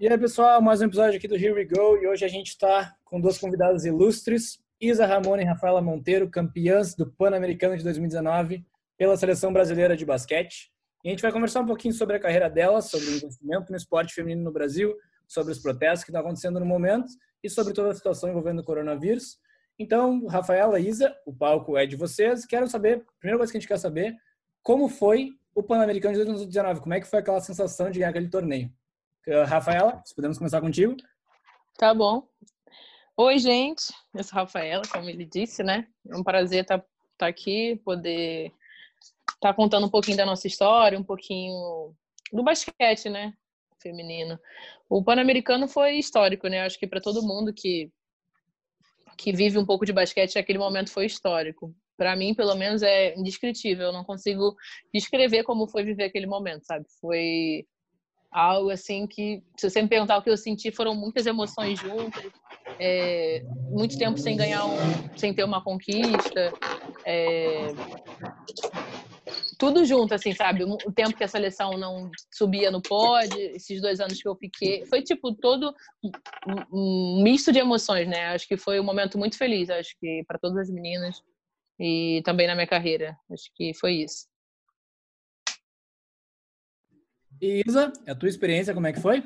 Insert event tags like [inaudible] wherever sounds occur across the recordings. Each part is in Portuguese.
E aí, pessoal, mais um episódio aqui do Here We Go. E hoje a gente está com duas convidadas ilustres, Isa Ramona e Rafaela Monteiro, campeãs do Pan-Americano de 2019 pela Seleção Brasileira de Basquete. E a gente vai conversar um pouquinho sobre a carreira delas, sobre o investimento no esporte feminino no Brasil, sobre os protestos que estão acontecendo no momento e sobre toda a situação envolvendo o coronavírus. Então, Rafaela, Isa, o palco é de vocês. Quero saber, a primeira coisa que a gente quer saber, como foi o Pan-Americano de 2019? Como é que foi aquela sensação de ganhar aquele torneio? Uh, Rafaela, se podemos começar contigo. Tá bom. Oi, gente. Eu sou a Rafaela, como ele disse, né? É um prazer estar tá, tá aqui, poder estar tá contando um pouquinho da nossa história, um pouquinho do basquete, né? Feminino. O Pan-Americano foi histórico, né? Acho que para todo mundo que que vive um pouco de basquete, aquele momento foi histórico. Para mim, pelo menos, é indescritível. Eu não consigo descrever como foi viver aquele momento, sabe? Foi algo assim que, se você me perguntar o que eu senti, foram muitas emoções juntas, é, muito tempo sem ganhar, um, sem ter uma conquista, é, tudo junto, assim, sabe? O tempo que a seleção não subia no pódio, esses dois anos que eu fiquei, foi tipo todo um misto de emoções, né? Acho que foi um momento muito feliz, acho que para todas as meninas e também na minha carreira, acho que foi isso. E Isa, a tua experiência, como é que foi?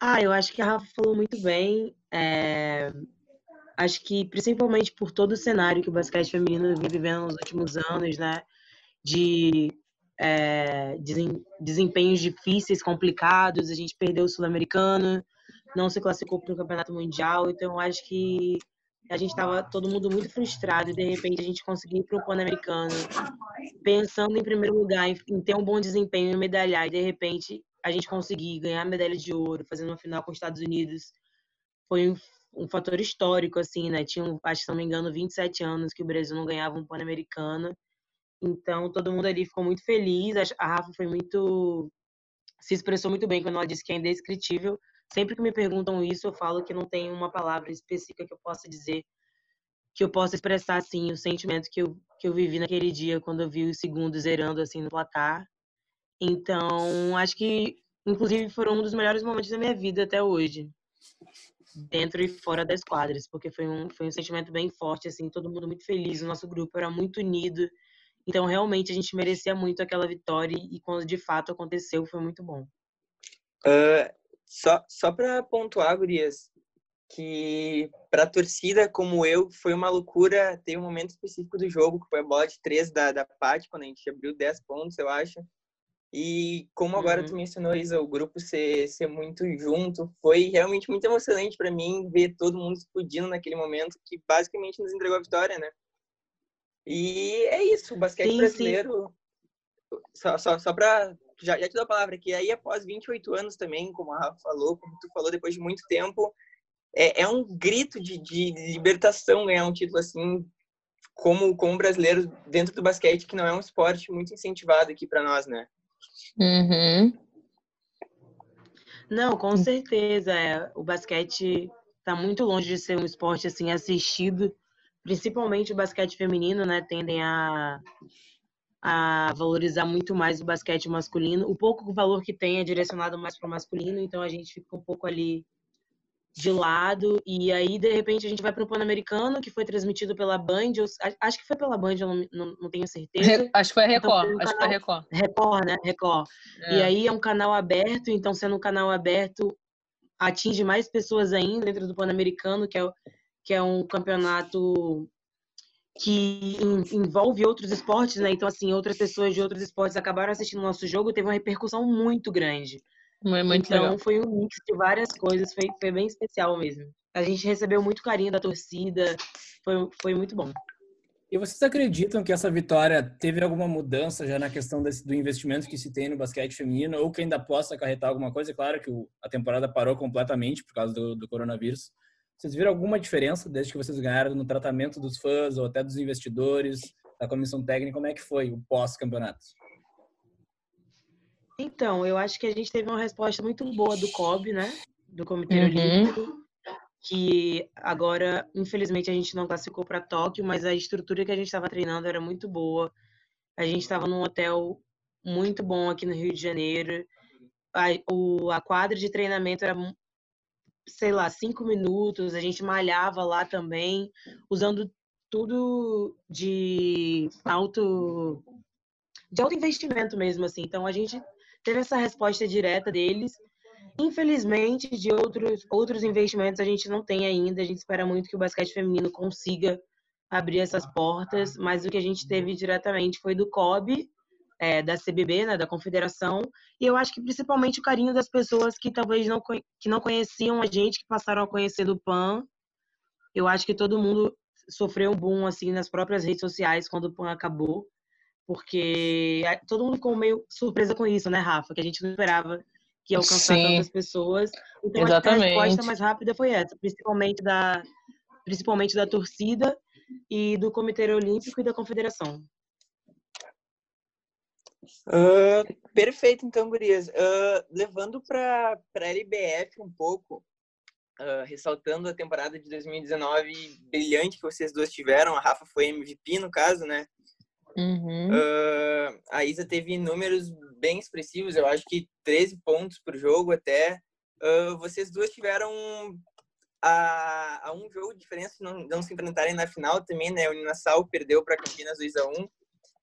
Ah, eu acho que a Rafa falou muito bem. É... Acho que principalmente por todo o cenário que o basquete feminino vem vivendo nos últimos anos, né? De é, desempenhos difíceis, complicados. A gente perdeu o Sul-Americano, não se classificou para o Campeonato Mundial. Então, acho que a gente estava todo mundo muito frustrado e de repente a gente conseguiu ir para o Pan-Americano, pensando em primeiro lugar em, ter um bom desempenho e medalhar, e de repente a gente conseguir ganhar a medalha de ouro, fazendo uma final com os Estados Unidos, foi um, um fator histórico, assim, né? Tinha, acho que se não me engano, 27 anos que o Brasil não ganhava um Pan-Americano. Então, todo mundo ali ficou muito feliz. A Rafa foi muito. se expressou muito bem quando ela disse que é indescritível Sempre que me perguntam isso, eu falo que não tem uma palavra específica que eu possa dizer, que eu possa expressar, assim, o sentimento que eu, que eu vivi naquele dia, quando eu vi os segundos zerando, assim, no placar. Então, acho que, inclusive, foram um dos melhores momentos da minha vida até hoje. Dentro e fora das quadras, porque foi um, foi um sentimento bem forte, assim, todo mundo muito feliz, o nosso grupo era muito unido. Então, realmente, a gente merecia muito aquela vitória e quando de fato aconteceu, foi muito bom. Uh, só, só para pontuar, Gurias, que para a torcida como eu foi uma loucura. Tem um momento específico do jogo, que foi a bola de três da, da Paty, quando a gente abriu 10 pontos, eu acho. E como agora uhum. tu mencionou, Isa, o grupo ser, ser muito junto, foi realmente muito emocionante para mim ver todo mundo explodindo naquele momento, que basicamente nos entregou a vitória, né? E é isso, o basquete sim, brasileiro. Sim. Só, só, só para já, já te dou a palavra aqui, aí após 28 anos também, como a Rafa falou, como tu falou, depois de muito tempo, é, é um grito de, de, libertação ganhar um título assim, como, como brasileiro dentro do basquete, que não é um esporte muito incentivado aqui para nós, né? Uhum. Não, com certeza. É. O basquete está muito longe de ser um esporte assim assistido, principalmente o basquete feminino, né? Tendem a a valorizar muito mais o basquete masculino. O pouco valor que tem é direcionado mais para o masculino, então a gente fica um pouco ali de lado. E aí, de repente, a gente vai para o Pan-Americano, que foi transmitido pela Band. acho que foi pela Band, eu não, não, não tenho certeza. Acho que foi a Record. Então, um acho que foi a Record. Record, né? Record. É. E aí é um canal aberto, então, sendo um canal aberto, atinge mais pessoas ainda dentro do Pan-Americano, que é, que é um campeonato que envolve outros esportes, né? Então, assim, outras pessoas de outros esportes acabaram assistindo o nosso jogo, teve uma repercussão muito grande. Muito então, legal. foi um mix de várias coisas, foi, foi bem especial mesmo. A gente recebeu muito carinho da torcida, foi, foi muito bom. E vocês acreditam que essa vitória teve alguma mudança já na questão desse, do investimento que se tem no basquete feminino, ou que ainda possa acarretar alguma coisa? É claro que o, a temporada parou completamente por causa do, do coronavírus, vocês viram alguma diferença desde que vocês ganharam no tratamento dos fãs ou até dos investidores, da comissão técnica? Como é que foi o pós-campeonato? Então, eu acho que a gente teve uma resposta muito boa do COB, né? Do Comitê uhum. Olímpico, que agora, infelizmente, a gente não classificou para Tóquio, mas a estrutura que a gente estava treinando era muito boa. A gente estava num hotel muito bom aqui no Rio de Janeiro a, o, a quadra de treinamento era, sei lá, cinco minutos, a gente malhava lá também, usando tudo de alto de alto investimento mesmo assim. Então a gente teve essa resposta direta deles. Infelizmente, de outros outros investimentos a gente não tem ainda. A gente espera muito que o basquete feminino consiga abrir essas portas, mas o que a gente teve diretamente foi do COB, é, da CBB, né, da Confederação, e eu acho que principalmente o carinho das pessoas que talvez não, que não conheciam a gente, que passaram a conhecer do PAN. Eu acho que todo mundo sofreu um boom assim nas próprias redes sociais quando o PAN acabou, porque todo mundo ficou meio surpresa com isso, né, Rafa? Que a gente não esperava que ia alcançar Sim. tantas pessoas. Então Exatamente. a resposta mais rápida foi essa, principalmente da principalmente da torcida e do Comitê Olímpico e da Confederação. Uh, perfeito, então, Gurias. Uh, levando para a LBF um pouco, uh, ressaltando a temporada de 2019 brilhante que vocês duas tiveram. A Rafa foi MVP, no caso, né? Uhum. Uh, a Isa teve números bem expressivos, eu acho que 13 pontos por jogo até. Uh, vocês duas tiveram a, a, um jogo de diferença não, não se enfrentarem na final também, né? O Uninasal perdeu para Campinas 2 a 1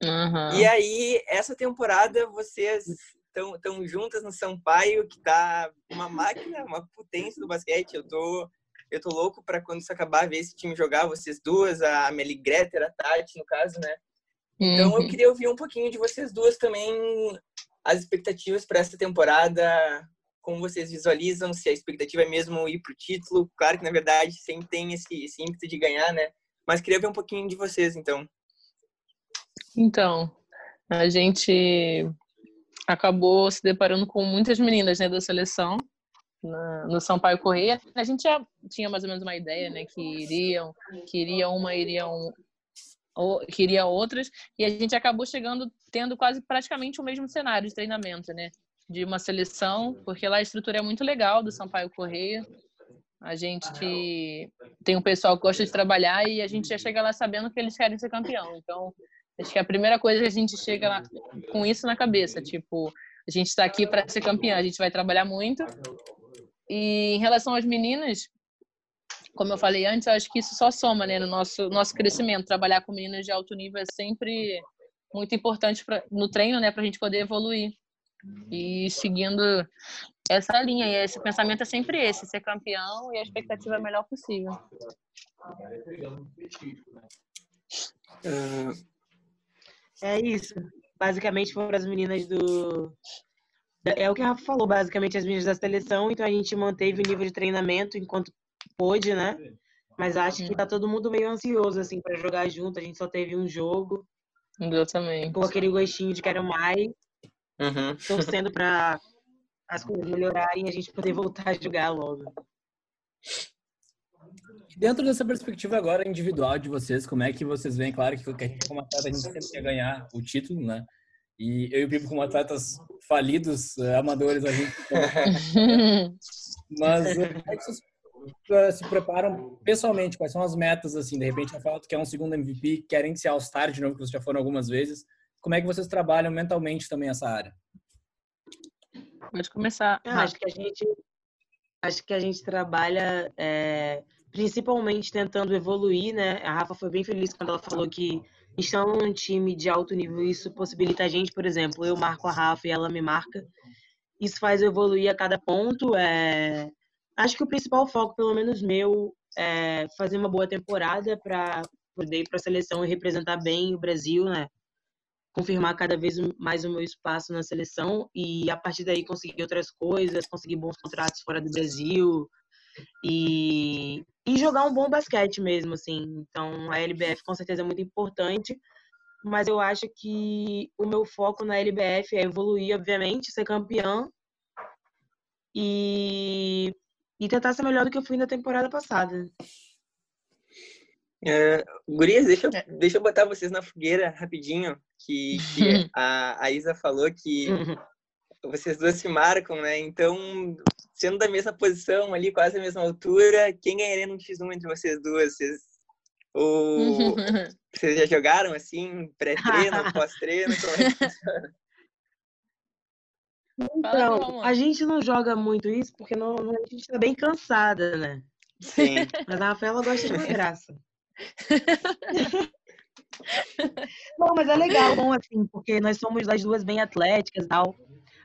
uhum. E aí, essa temporada, vocês estão tão juntas no Sampaio, que tá uma máquina, uma potência do basquete. Eu tô, eu tô louco para quando isso acabar, ver esse time jogar, vocês duas, a Amelie Greter, a Tati, no caso, né? Então, eu uhum. queria ouvir um pouquinho de vocês duas também, as expectativas para essa temporada, como vocês visualizam, se a expectativa é mesmo ir para o título. Claro que, na verdade, sempre tem esse, esse ímpeto de ganhar, né? Mas queria ver um pouquinho de vocês, então. Então, a gente acabou se deparando com muitas meninas né, da seleção na, no Sampaio Correia. A gente já tinha mais ou menos uma ideia, né, que iriam, que iria uma, iriam ou queria outras e a gente acabou chegando tendo quase praticamente o mesmo cenário de treinamento, né? De uma seleção, porque lá a estrutura é muito legal do Sampaio Correia. A gente tem um pessoal que gosta de trabalhar e a gente já chega lá sabendo que eles querem ser campeão. Então, Acho que a primeira coisa é que a gente chega lá com isso na cabeça, tipo, a gente está aqui para ser campeã, a gente vai trabalhar muito. E em relação às meninas, como eu falei antes, eu acho que isso só soma, né, no nosso nosso crescimento. Trabalhar com meninas de alto nível é sempre muito importante pra, no treino, né, para a gente poder evoluir. E seguindo essa linha, e esse pensamento é sempre esse: ser campeão e a expectativa é a melhor possível. Uh, é isso. Basicamente foram as meninas do. É o que a Rafa falou, basicamente as meninas da seleção, então a gente manteve o nível de treinamento enquanto pôde, né? Mas acho que tá todo mundo meio ansioso, assim, para jogar junto. A gente só teve um jogo. Exatamente. Com aquele gostinho de quero mais. Uhum. Torcendo para as coisas melhorarem e a gente poder voltar a jogar logo. Dentro dessa perspectiva agora individual de vocês, como é que vocês veem? Claro que a gente, como atleta, a gente sempre quer ganhar o título, né? E eu e o Pipo, como atletas falidos, eh, amadores, a gente. [laughs] Mas eh, como é que vocês eh, se preparam pessoalmente? Quais são as metas, assim? De repente, eu falo que é um segundo MVP, querem ser All-Star de novo, que vocês já foram algumas vezes. Como é que vocês trabalham mentalmente também essa área? Pode começar. Ah, acho que a gente acho que a gente trabalha é, principalmente tentando evoluir, né? A Rafa foi bem feliz quando ela falou que estão num time de alto nível, isso possibilita a gente, por exemplo, eu marco a Rafa e ela me marca. Isso faz eu evoluir a cada ponto. É... Acho que o principal foco, pelo menos meu, é fazer uma boa temporada para poder ir para a seleção e representar bem o Brasil, né? Confirmar cada vez mais o meu espaço na seleção e a partir daí conseguir outras coisas, conseguir bons contratos fora do Brasil, e, e jogar um bom basquete mesmo, assim. Então, a LBF com certeza é muito importante, mas eu acho que o meu foco na LBF é evoluir, obviamente, ser campeã e, e tentar ser melhor do que eu fui na temporada passada. É, gurias, deixa, eu, é. deixa eu botar vocês na fogueira rapidinho, que, que [laughs] a, a Isa falou que vocês duas se marcam, né? Então, sendo da mesma posição ali, quase a mesma altura, quem ganharia no X1 entre vocês duas? Vocês, ou, [laughs] vocês já jogaram assim, pré-treino, [laughs] pós-treino? Como é? [laughs] Então, a gente não joga muito isso porque não, a gente tá bem cansada, né? Sim. Mas a Rafaela gosta de uma graça. Não, mas é legal, bom, assim, porque nós somos as duas bem atléticas e tal.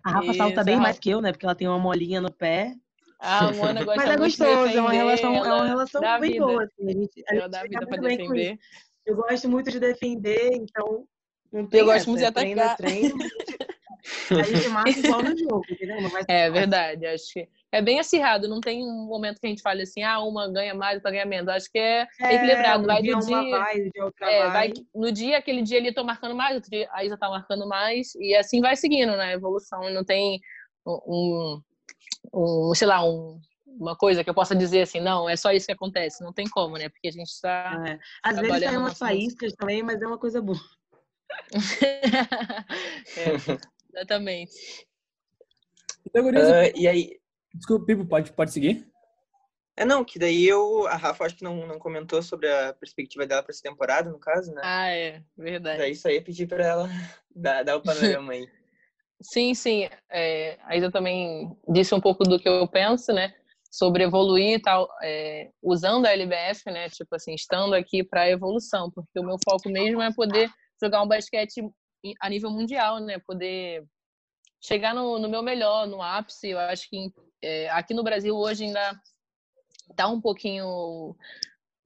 A Rafa Isso, salta bem mais que eu, né? Porque ela tem uma molinha no pé. Ah, a Mona gosta Mas é gostoso, é uma relação, é uma relação bem vida. boa. Assim. A gente, a ela dá vida pra defender. Eu gosto muito de defender, então. Não tem eu gosto muito de atacar. Treino, treino, a gente mata igual no jogo, entendeu? [laughs] é verdade, acho que é bem acirrado, não tem um momento que a gente fale assim, ah, uma ganha mais, outra ganha menos. Acho que é, é equilibrado. Vai dia do dia. Vai, é, vai. vai. No dia, aquele dia ele tô marcando mais, outro dia a Isa tá marcando mais, e assim vai seguindo, né? A evolução. Não tem um, um sei lá, um, uma coisa que eu possa dizer assim, não, é só isso que acontece. Não tem como, né? Porque a gente está. É. Às vezes tem umas faíscas também, mas é uma coisa boa. [laughs] é, exatamente. Então, uh, e aí. Desculpa, Pipo, pode, pode seguir? É, não, que daí eu. A Rafa acho que não, não comentou sobre a perspectiva dela para essa temporada, no caso, né? Ah, é, verdade. Daí isso aí pedir para ela [laughs] dar, dar o panorama aí. [laughs] sim, sim. É, a Isa também disse um pouco do que eu penso, né? Sobre evoluir e tal, é, usando a LBF, né? Tipo assim, estando aqui para a evolução, porque o meu foco mesmo é poder jogar um basquete a nível mundial, né? Poder chegar no, no meu melhor, no ápice. Eu acho que é, aqui no Brasil hoje ainda está um pouquinho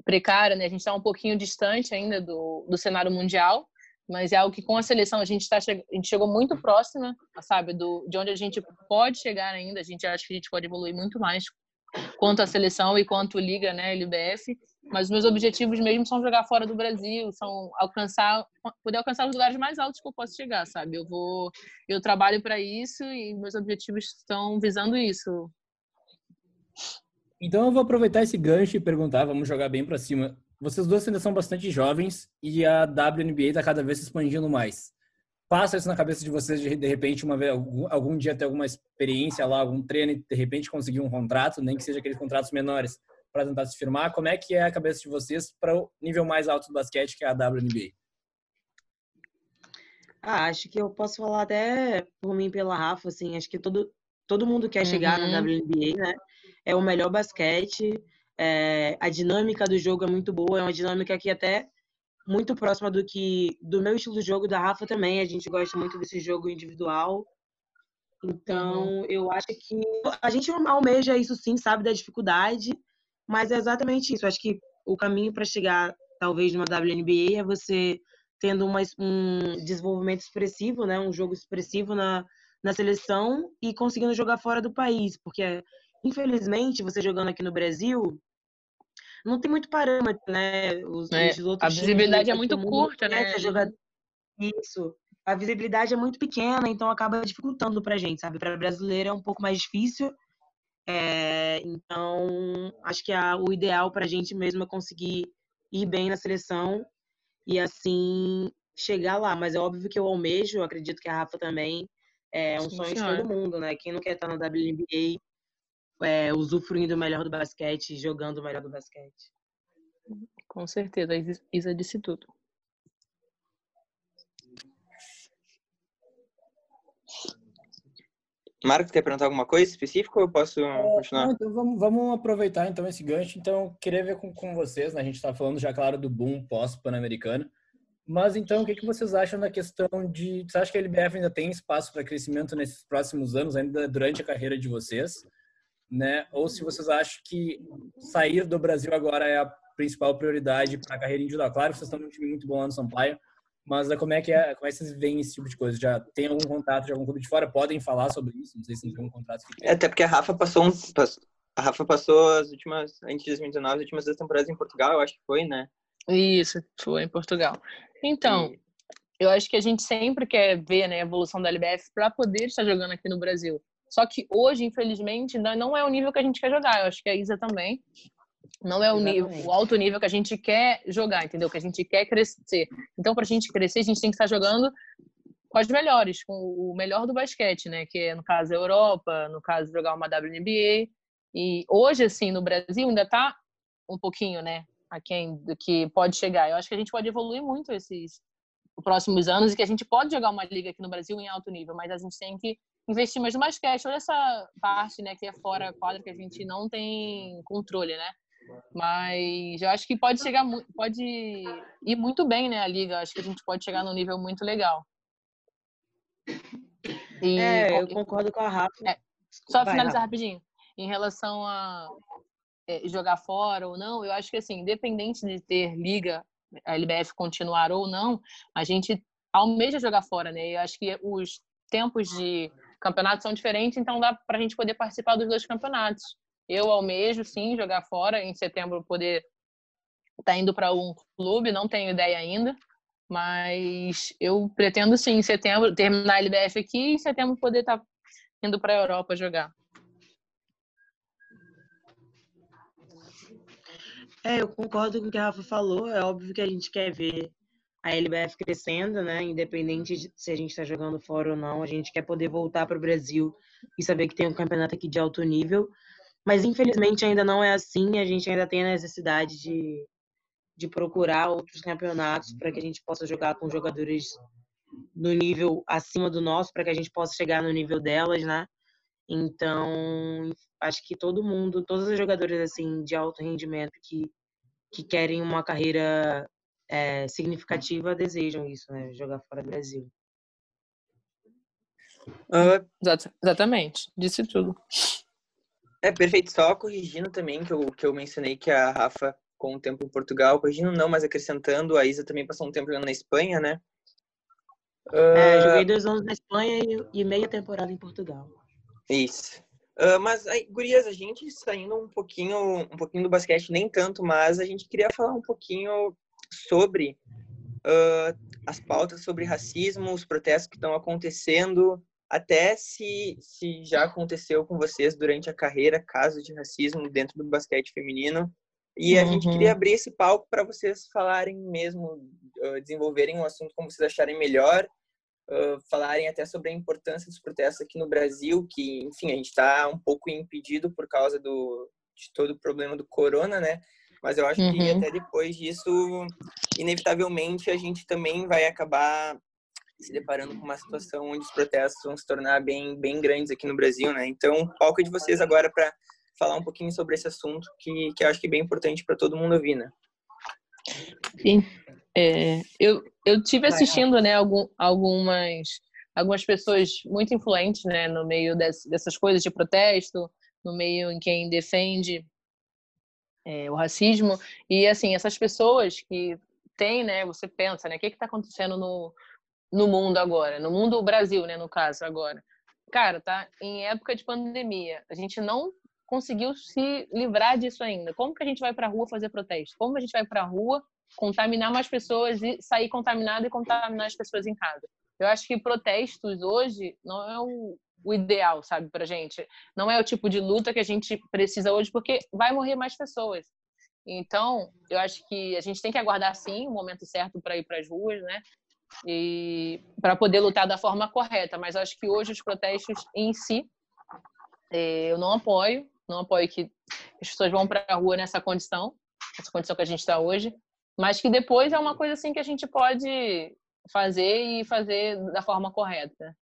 precária, né? A gente está um pouquinho distante ainda do, do cenário mundial, mas é algo que com a seleção a gente tá a gente chegou muito próxima, sabe, do de onde a gente pode chegar ainda. A gente acha que a gente pode evoluir muito mais quanto a seleção e quanto liga, né, LBF. Mas meus objetivos mesmo são jogar fora do Brasil, são alcançar, poder alcançar os lugares mais altos que eu posso chegar, sabe? Eu vou, eu trabalho para isso e meus objetivos estão visando isso. Então eu vou aproveitar esse gancho e perguntar, vamos jogar bem para cima. Vocês duas ainda são bastante jovens e a WNBA está cada vez se expandindo mais. Passa isso na cabeça de vocês de, de repente uma vez algum, algum dia ter alguma experiência lá, algum treino e de repente conseguir um contrato, nem que seja aqueles contratos menores para tentar se firmar. Como é que é a cabeça de vocês para o nível mais alto do basquete, que é a WNBA? Ah, acho que eu posso falar até por mim pela Rafa, assim, acho que todo, todo mundo quer uhum. chegar na WNBA, né? É o melhor basquete, é, a dinâmica do jogo é muito boa, é uma dinâmica que até muito próxima do que do meu estilo de jogo da Rafa também. A gente gosta muito desse jogo individual. Então, uhum. eu acho que a gente almeja isso sim, sabe da dificuldade, mas é exatamente isso. Acho que o caminho para chegar, talvez, numa WNBA é você tendo uma, um desenvolvimento expressivo, né? um jogo expressivo na, na seleção e conseguindo jogar fora do país. Porque, infelizmente, você jogando aqui no Brasil, não tem muito parâmetro, né? Os, é, os a visibilidade é muito curta, né? Isso. A visibilidade é muito pequena, então acaba dificultando pra gente, sabe? Para brasileiro é um pouco mais difícil, é, então, acho que a, o ideal para a gente mesmo é conseguir ir bem na seleção e assim chegar lá. Mas é óbvio que eu almejo, acredito que a Rafa também é um Sim, sonho senhora. de todo mundo, né? Quem não quer estar na WNBA é, usufruindo o melhor do basquete, jogando o melhor do basquete. Com certeza, Isa disse tudo. Marcos, quer perguntar alguma coisa específica ou eu posso é, continuar? Não, então vamos, vamos, aproveitar então esse gancho. Então, queria ver com, com vocês, né? a gente está falando já, claro, do boom pós-pan-americano. Mas então, o que, que vocês acham da questão de. Você acha que a LBF ainda tem espaço para crescimento nesses próximos anos, ainda durante a carreira de vocês? Né? Ou se vocês acham que sair do Brasil agora é a principal prioridade para a carreira individual? Claro, vocês estão num time muito bom lá no Sampaio, mas né, como é que é, como é que vocês veem esse tipo de coisa? Já tem algum contato de algum clube de fora? Podem falar sobre isso? Não sei se tem algum contrato. Que é, até porque a Rafa passou um, a Rafa passou as últimas, antes de 2019, as últimas duas temporadas em Portugal, eu acho que foi, né? Isso, foi em Portugal. Então, e... eu acho que a gente sempre quer ver né, a evolução da LBF para poder estar jogando aqui no Brasil. Só que hoje, infelizmente, não é o nível que a gente quer jogar. Eu acho que a Isa também. Não é o, nível, o alto nível que a gente quer jogar, entendeu? Que a gente quer crescer. Então, para a gente crescer, a gente tem que estar jogando com as melhores, com o melhor do basquete, né? Que é, no caso, a Europa, no caso, jogar uma WNBA. E hoje, assim, no Brasil, ainda está um pouquinho, né? A quem do que pode chegar. Eu acho que a gente pode evoluir muito esses próximos anos e que a gente pode jogar uma liga aqui no Brasil em alto nível, mas a gente tem que investir mais no basquete, toda essa parte, né, que é fora quadra que a gente não tem controle, né? Mas eu acho que pode chegar, pode ir muito bem, né, a liga. Acho que a gente pode chegar num nível muito legal. E, é, eu concordo com a Rafa. É, só Vai, finalizar Rafa. rapidinho. Em relação a é, jogar fora ou não, eu acho que assim, independente de ter liga, a LBF continuar ou não, a gente almeja jogar fora, né? Eu acho que os tempos de campeonato são diferentes, então dá para a gente poder participar dos dois campeonatos. Eu almejo, sim, jogar fora, em setembro poder estar tá indo para um clube, não tenho ideia ainda, mas eu pretendo, sim, em setembro, terminar a LBF aqui e em setembro poder estar tá indo para a Europa jogar. É, eu concordo com o que a Rafa falou. É óbvio que a gente quer ver a LBF crescendo, né? Independente de se a gente está jogando fora ou não, a gente quer poder voltar para o Brasil e saber que tem um campeonato aqui de alto nível. Mas infelizmente ainda não é assim. A gente ainda tem a necessidade de, de procurar outros campeonatos para que a gente possa jogar com jogadores no nível acima do nosso, para que a gente possa chegar no nível delas, né? Então, acho que todo mundo, todos os jogadores assim de alto rendimento que, que querem uma carreira é, significativa desejam isso, né? Jogar fora do Brasil. Uh, exatamente, disse tudo. É perfeito, só corrigindo também que eu, que eu mencionei que a Rafa com o tempo em Portugal, corrigindo não, mas acrescentando, a Isa também passou um tempo na Espanha, né? Uh... É, joguei dois anos na Espanha e, e meia temporada em Portugal. Isso. Uh, mas, aí, gurias, a gente saindo um pouquinho, um pouquinho do basquete, nem tanto, mas a gente queria falar um pouquinho sobre uh, as pautas sobre racismo, os protestos que estão acontecendo, até se, se já aconteceu com vocês durante a carreira casos de racismo dentro do basquete feminino. E a uhum. gente queria abrir esse palco para vocês falarem mesmo, desenvolverem o um assunto como vocês acharem melhor, uh, falarem até sobre a importância dos protestos aqui no Brasil, que, enfim, a gente está um pouco impedido por causa do, de todo o problema do corona, né? Mas eu acho uhum. que até depois disso, inevitavelmente, a gente também vai acabar se deparando com uma situação onde os protestos vão se tornar bem, bem grandes aqui no Brasil, né? Então, o palco é de vocês agora para falar um pouquinho sobre esse assunto, que, que eu acho que é bem importante para todo mundo ouvir, né? Sim. É, eu, eu tive assistindo, né, algum, algumas, algumas pessoas muito influentes, né, no meio desse, dessas coisas de protesto, no meio em quem defende é, o racismo. E, assim, essas pessoas que têm, né, você pensa, né, o que está acontecendo no, no mundo agora? No mundo Brasil, né, no caso, agora. Cara, tá em época de pandemia. A gente não conseguiu se livrar disso ainda. Como que a gente vai para a rua fazer protesto? Como a gente vai para a rua contaminar mais pessoas e sair contaminado e contaminar as pessoas em casa? Eu acho que protestos hoje não é o, o ideal, sabe, pra gente. Não é o tipo de luta que a gente precisa hoje, porque vai morrer mais pessoas. Então, eu acho que a gente tem que aguardar sim o momento certo para ir para as ruas, né? E para poder lutar da forma correta. Mas acho que hoje os protestos em si eh, eu não apoio, não apoio que as pessoas vão para a rua nessa condição, essa condição que a gente está hoje, mas que depois é uma coisa assim que a gente pode fazer e fazer da forma correta.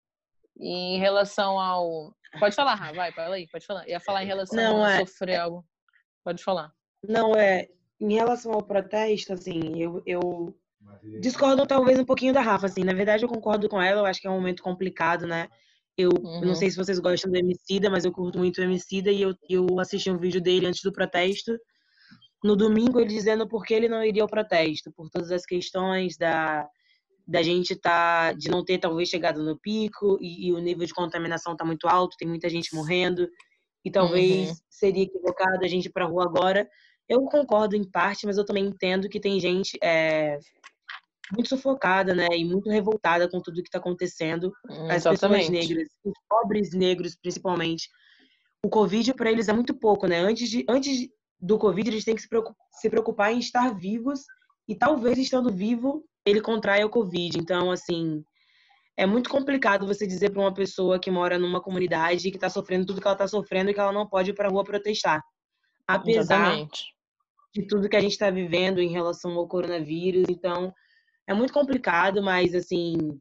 E em relação ao. Pode falar, vai, fala aí, pode falar. Ia falar em relação não, a é... sofrer algo. Pode falar. Não, é. Em relação ao protesto, assim, eu, eu discordo talvez um pouquinho da Rafa, assim. Na verdade, eu concordo com ela, eu acho que é um momento complicado, né? Eu uhum. não sei se vocês gostam do Emicida, mas eu curto muito o Emicida e eu, eu assisti um vídeo dele antes do protesto. No domingo, ele dizendo por que ele não iria ao protesto, por todas as questões da, da gente tá de não ter talvez chegado no pico e, e o nível de contaminação tá muito alto, tem muita gente morrendo e talvez uhum. seria equivocado a gente ir para rua agora. Eu concordo em parte, mas eu também entendo que tem gente é, muito sufocada, né, e muito revoltada com tudo que está acontecendo. Hum, As pessoas negras, os pobres negros principalmente. O Covid para eles é muito pouco, né? Antes, de, antes do Covid, eles têm que se preocupar em estar vivos e talvez estando vivo ele contrai o Covid. Então, assim, é muito complicado você dizer para uma pessoa que mora numa comunidade que está sofrendo tudo que ela está sofrendo e que ela não pode ir para a rua protestar. Apesar Exatamente. de tudo que a gente está vivendo em relação ao coronavírus. Então, é muito complicado, mas, assim,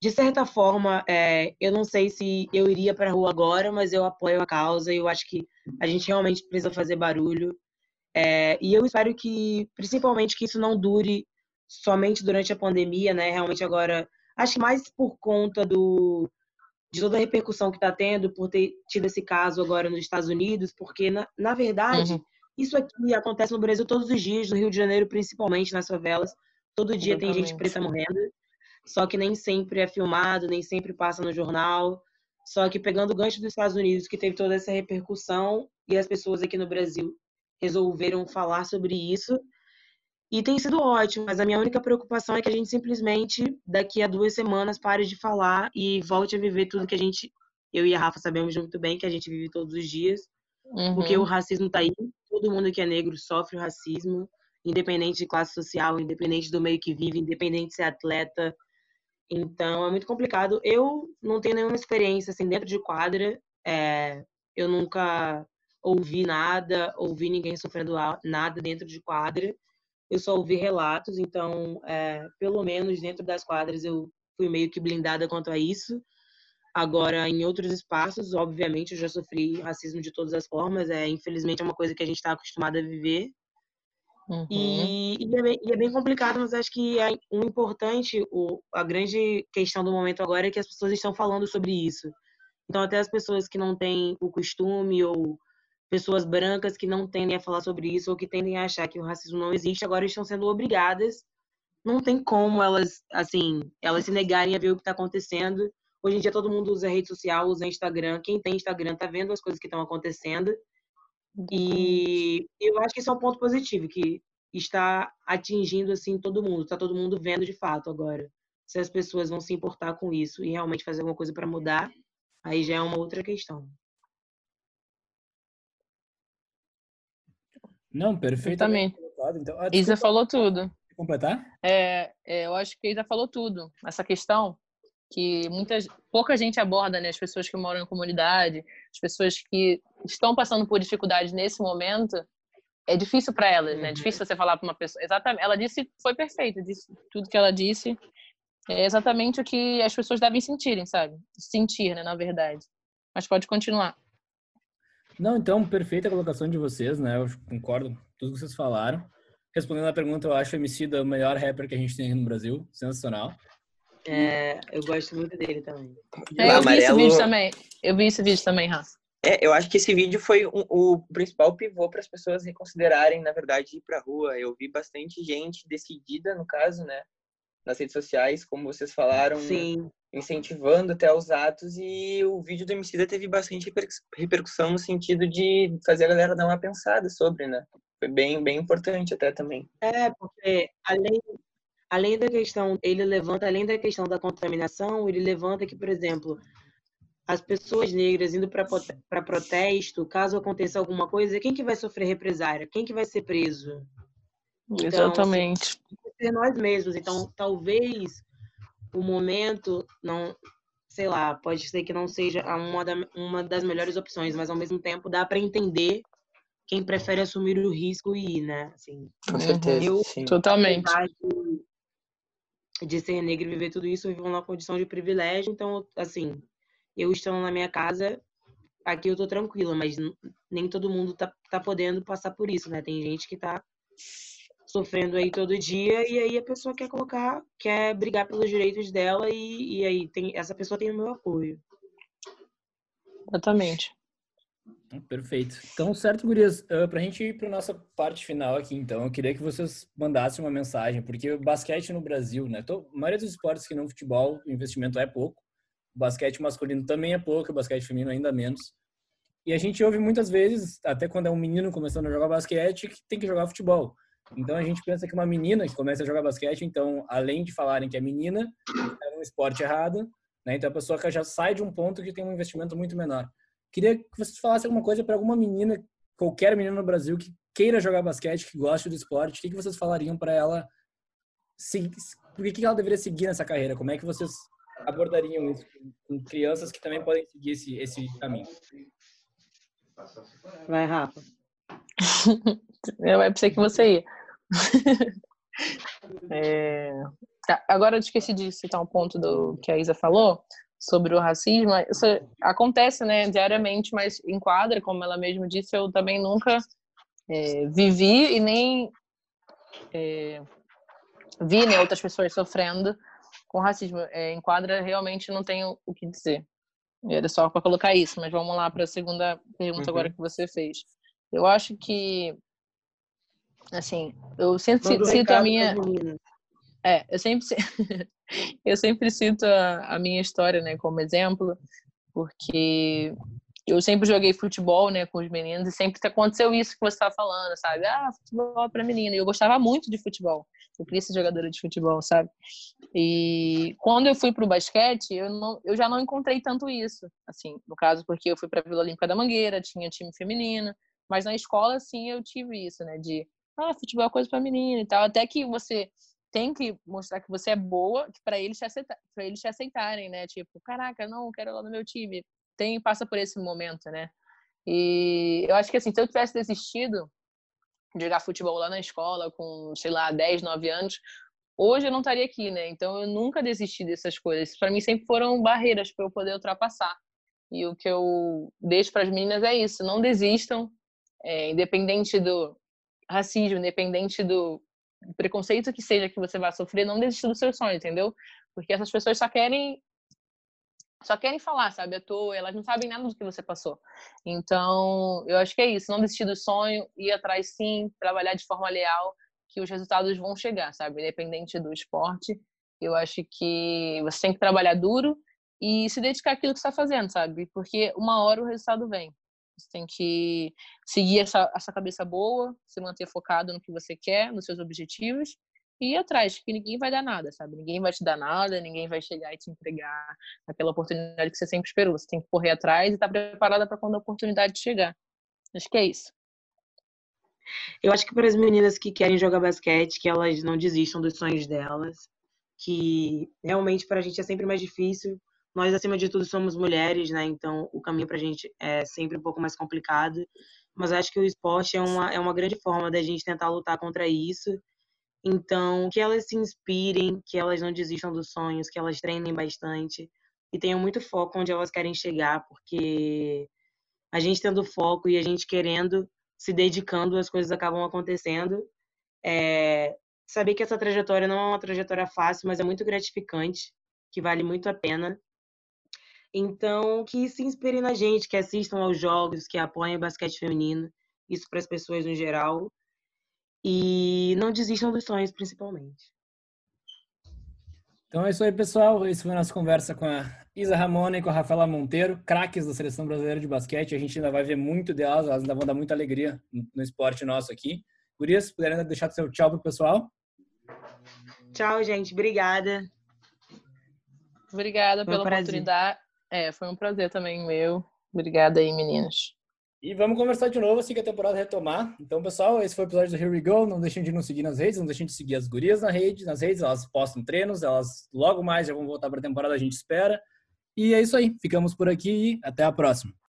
de certa forma, é, eu não sei se eu iria para a rua agora, mas eu apoio a causa e eu acho que a gente realmente precisa fazer barulho. É, e eu espero que, principalmente, que isso não dure somente durante a pandemia, né? Realmente agora, acho que mais por conta do de toda a repercussão que está tendo por ter tido esse caso agora nos Estados Unidos, porque na, na verdade uhum. isso aqui acontece no Brasil todos os dias, no Rio de Janeiro principalmente nas favelas, todo dia Exatamente. tem gente preta morrendo só que nem sempre é filmado, nem sempre passa no jornal. Só que pegando o gancho dos Estados Unidos, que teve toda essa repercussão, e as pessoas aqui no Brasil resolveram falar sobre isso. E tem sido ótimo, mas a minha única preocupação é que a gente simplesmente, daqui a duas semanas, pare de falar e volte a viver tudo que a gente, eu e a Rafa sabemos muito bem que a gente vive todos os dias. Uhum. Porque o racismo tá aí, todo mundo que é negro sofre o racismo, independente de classe social, independente do meio que vive, independente de ser atleta, então é muito complicado. Eu não tenho nenhuma experiência assim dentro de quadra. É, eu nunca ouvi nada, ouvi ninguém sofrendo nada dentro de quadra. Eu só ouvi relatos, então, é, pelo menos dentro das quadras, eu fui meio que blindada quanto a isso. Agora, em outros espaços, obviamente, eu já sofri racismo de todas as formas. É, infelizmente, é uma coisa que a gente está acostumado a viver. Uhum. E, e, é bem, e, é bem, complicado, mas acho que é o importante, o, a grande questão do momento agora é que as pessoas estão falando sobre isso. Então, até as pessoas que não têm o costume ou pessoas brancas que não tendem a falar sobre isso ou que tendem a achar que o racismo não existe, agora estão sendo obrigadas. Não tem como elas, assim, elas se negarem a ver o que está acontecendo. Hoje em dia todo mundo usa rede social, usa Instagram. Quem tem Instagram está vendo as coisas que estão acontecendo. E eu acho que isso é um ponto positivo, que está atingindo assim todo mundo, está todo mundo vendo de fato agora. Se as pessoas vão se importar com isso e realmente fazer alguma coisa para mudar, aí já é uma outra questão. Não, perfeitamente. Então, ah, Isa falou tudo. Completar? É, é, eu acho que Isa falou tudo. Essa questão que muitas, pouca gente aborda, né? As pessoas que moram em comunidade, as pessoas que estão passando por dificuldade nesse momento, é difícil para elas, né? É difícil você falar para uma pessoa. Exatamente. Ela disse, foi perfeito, disse tudo que ela disse. É exatamente o que as pessoas devem sentirem, sabe? Sentir, né, na verdade. Mas pode continuar. Não, então, perfeita a colocação de vocês, né? Eu concordo com tudo que vocês falaram. Respondendo a pergunta, eu acho o MC o melhor rapper que a gente tem aqui no Brasil. Sensacional. É, eu gosto muito dele também. É, eu vi esse vídeo também. Eu vi esse vídeo também, Rafa. É, eu acho que esse vídeo foi o, o principal pivô para as pessoas reconsiderarem, na verdade, ir para a rua. Eu vi bastante gente decidida, no caso, né, nas redes sociais, como vocês falaram, Sim. incentivando até os atos. E o vídeo do Emicida teve bastante repercussão no sentido de fazer a galera dar uma pensada sobre, né? Foi bem, bem importante até também. É, porque além além da questão, ele levanta, além da questão da contaminação, ele levanta que, por exemplo, as pessoas negras indo para protesto, caso aconteça alguma coisa, quem que vai sofrer represária? Quem que vai ser preso? Então, Exatamente. Assim, ser nós mesmos. Então, talvez o momento não, sei lá, pode ser que não seja uma, da, uma das melhores opções, mas ao mesmo tempo dá para entender quem prefere assumir o risco e ir, né? Assim, Com certeza. Eu, sim. Totalmente de ser negra e viver tudo isso, vivo numa condição de privilégio, então, assim, eu estando na minha casa, aqui eu tô tranquila, mas nem todo mundo tá, tá podendo passar por isso, né? Tem gente que tá sofrendo aí todo dia e aí a pessoa quer colocar, quer brigar pelos direitos dela e, e aí tem, essa pessoa tem o meu apoio. Exatamente. Perfeito. Então, certo, Gurias, uh, para a gente ir para nossa parte final aqui, então, eu queria que vocês mandassem uma mensagem, porque o basquete no Brasil, né? Tô, a maioria dos esportes que não futebol, o investimento é pouco. O basquete masculino também é pouco, o basquete feminino ainda menos. E a gente ouve muitas vezes, até quando é um menino começando a jogar basquete, que tem que jogar futebol. Então a gente pensa que uma menina que começa a jogar basquete, então, além de falarem que é menina, é um esporte errado, né? Então a pessoa já sai de um ponto que tem um investimento muito menor. Queria que você falasse alguma coisa para alguma menina, qualquer menina no Brasil que queira jogar basquete, que goste do esporte, o que, que vocês falariam para ela? por que, que ela deveria seguir nessa carreira? Como é que vocês abordariam isso com crianças que também podem seguir esse, esse caminho? Vai, Rafa. [laughs] Eu pensei que você ia. [laughs] é... Tá, agora eu esqueci de citar um ponto do que a Isa falou sobre o racismo. Isso acontece, né, diariamente, mas em quadra, como ela mesma disse, eu também nunca é, vivi e nem é, vi né, outras pessoas sofrendo com racismo. É, em quadra, realmente não tenho o que dizer. Era só para colocar isso, mas vamos lá para a segunda pergunta uhum. agora que você fez. Eu acho que, assim, eu sempre cito a minha. É, eu sempre, [laughs] eu sempre cito a, a, minha história, né, como exemplo, porque eu sempre joguei futebol, né, com os meninos e sempre aconteceu isso que você estava falando, sabe? Ah, futebol é para menina. E eu gostava muito de futebol. Eu queria ser jogadora de futebol, sabe? E quando eu fui para o basquete, eu, não, eu já não encontrei tanto isso, assim, no caso, porque eu fui para a Vila Olímpica da Mangueira, tinha time feminino, mas na escola, sim, eu tive isso, né, de, ah, futebol é coisa para menina e tal, até que você tem que mostrar que você é boa para eles te aceitar, para eles te aceitarem, né? Tipo, caraca, não, quero lá no meu time. Tem passa por esse momento, né? E eu acho que assim, se eu tivesse desistido de jogar futebol lá na escola com, sei lá, 10, 9 anos, hoje eu não estaria aqui, né? Então eu nunca desisti dessas coisas. Para mim sempre foram barreiras para eu poder ultrapassar. E o que eu deixo para as meninas é isso: não desistam, é, independente do racismo, independente do preconceito que seja que você vai sofrer, não desista do seu sonho, entendeu? Porque essas pessoas só querem só querem falar, sabe, à toa, elas não sabem nada do que você passou. Então, eu acho que é isso, não desistir do sonho, ir atrás sim, trabalhar de forma leal, que os resultados vão chegar, sabe, independente do esporte. Eu acho que você tem que trabalhar duro e se dedicar àquilo que está fazendo, sabe? Porque uma hora o resultado vem. Você tem que seguir essa, essa cabeça boa, se manter focado no que você quer, nos seus objetivos e atrás, que ninguém vai dar nada, sabe? Ninguém vai te dar nada, ninguém vai chegar e te entregar aquela oportunidade que você sempre esperou. Você tem que correr atrás e estar tá preparada para quando a oportunidade chegar. Acho que é isso. Eu acho que para as meninas que querem jogar basquete, que elas não desistam dos sonhos delas, que realmente para a gente é sempre mais difícil nós, acima de tudo, somos mulheres, né? Então, o caminho para a gente é sempre um pouco mais complicado. Mas acho que o esporte é uma, é uma grande forma da gente tentar lutar contra isso. Então, que elas se inspirem, que elas não desistam dos sonhos, que elas treinem bastante e tenham muito foco onde elas querem chegar, porque a gente tendo foco e a gente querendo, se dedicando, as coisas acabam acontecendo. É, saber que essa trajetória não é uma trajetória fácil, mas é muito gratificante, que vale muito a pena. Então, que se inspirem na gente, que assistam aos jogos, que apoiem o basquete feminino, isso para as pessoas no geral. E não desistam dos sonhos, principalmente. Então é isso aí, pessoal. Essa foi a nossa conversa com a Isa Ramona e com a Rafaela Monteiro, craques da Seleção Brasileira de Basquete. A gente ainda vai ver muito delas, elas ainda vão dar muita alegria no esporte nosso aqui. Gurias, puderem deixar seu tchau pro pessoal? Tchau, gente. Obrigada. Obrigada pela oportunidade. É, foi um prazer também meu. Obrigada aí, meninas. E vamos conversar de novo assim que a temporada retomar. Então, pessoal, esse foi o episódio do Here We Go. Não deixem de nos seguir nas redes, não deixem de seguir as gurias na rede, nas redes. Elas postam treinos, elas logo mais já vão voltar para a temporada, a gente espera. E é isso aí. Ficamos por aqui e até a próxima.